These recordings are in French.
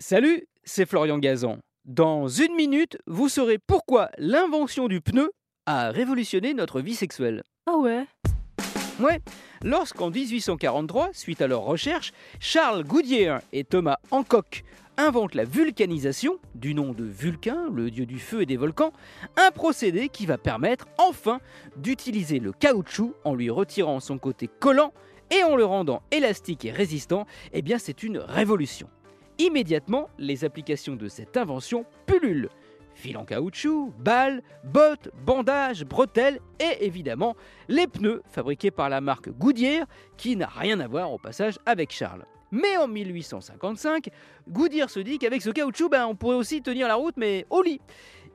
Salut, c'est Florian Gazan. Dans une minute, vous saurez pourquoi l'invention du pneu a révolutionné notre vie sexuelle. Ah ouais? Ouais, lorsqu'en 1843, suite à leurs recherches, Charles Goodyear et Thomas Hancock inventent la vulcanisation, du nom de Vulcain, le dieu du feu et des volcans, un procédé qui va permettre enfin d'utiliser le caoutchouc en lui retirant son côté collant et en le rendant élastique et résistant, eh bien c'est une révolution. Immédiatement, les applications de cette invention pullulent. Fil en caoutchouc, balles, bottes, bandages, bretelles et évidemment les pneus fabriqués par la marque Goodyear qui n'a rien à voir au passage avec Charles. Mais en 1855, Goodyear se dit qu'avec ce caoutchouc, ben, on pourrait aussi tenir la route mais au lit.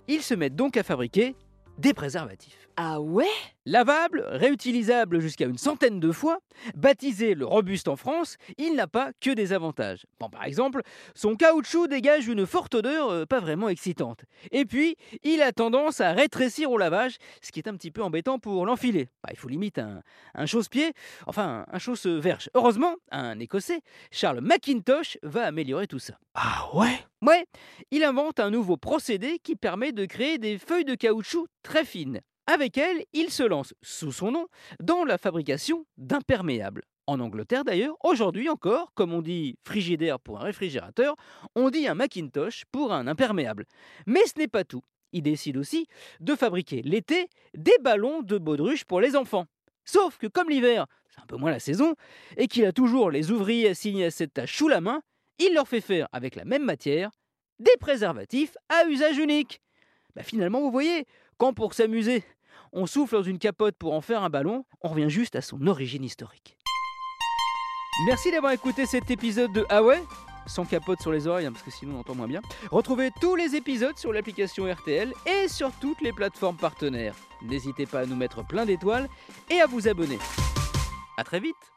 Ils se mettent donc à fabriquer des préservatifs. Ah ouais? Lavable, réutilisable jusqu'à une centaine de fois, baptisé le robuste en France, il n'a pas que des avantages. Bon, par exemple, son caoutchouc dégage une forte odeur euh, pas vraiment excitante. Et puis, il a tendance à rétrécir au lavage, ce qui est un petit peu embêtant pour l'enfiler. Bah, il faut limite un, un chausse-pied, enfin un chausse-verge. Heureusement, un Écossais, Charles McIntosh, va améliorer tout ça. Ah ouais? Ouais, il invente un nouveau procédé qui permet de créer des feuilles de caoutchouc très fines. Avec elles, il se lance, sous son nom, dans la fabrication d'imperméables. En Angleterre d'ailleurs, aujourd'hui encore, comme on dit frigidaire pour un réfrigérateur, on dit un Macintosh pour un imperméable. Mais ce n'est pas tout. Il décide aussi de fabriquer l'été des ballons de baudruche pour les enfants. Sauf que comme l'hiver, c'est un peu moins la saison, et qu'il a toujours les ouvriers assignés à cette tâche sous la main, il leur fait faire avec la même matière des préservatifs à usage unique. Bah finalement, vous voyez, quand pour s'amuser, on souffle dans une capote pour en faire un ballon, on revient juste à son origine historique. Merci d'avoir écouté cet épisode de Ah ouais? Sans capote sur les oreilles, hein, parce que sinon on entend moins bien. Retrouvez tous les épisodes sur l'application RTL et sur toutes les plateformes partenaires. N'hésitez pas à nous mettre plein d'étoiles et à vous abonner. A très vite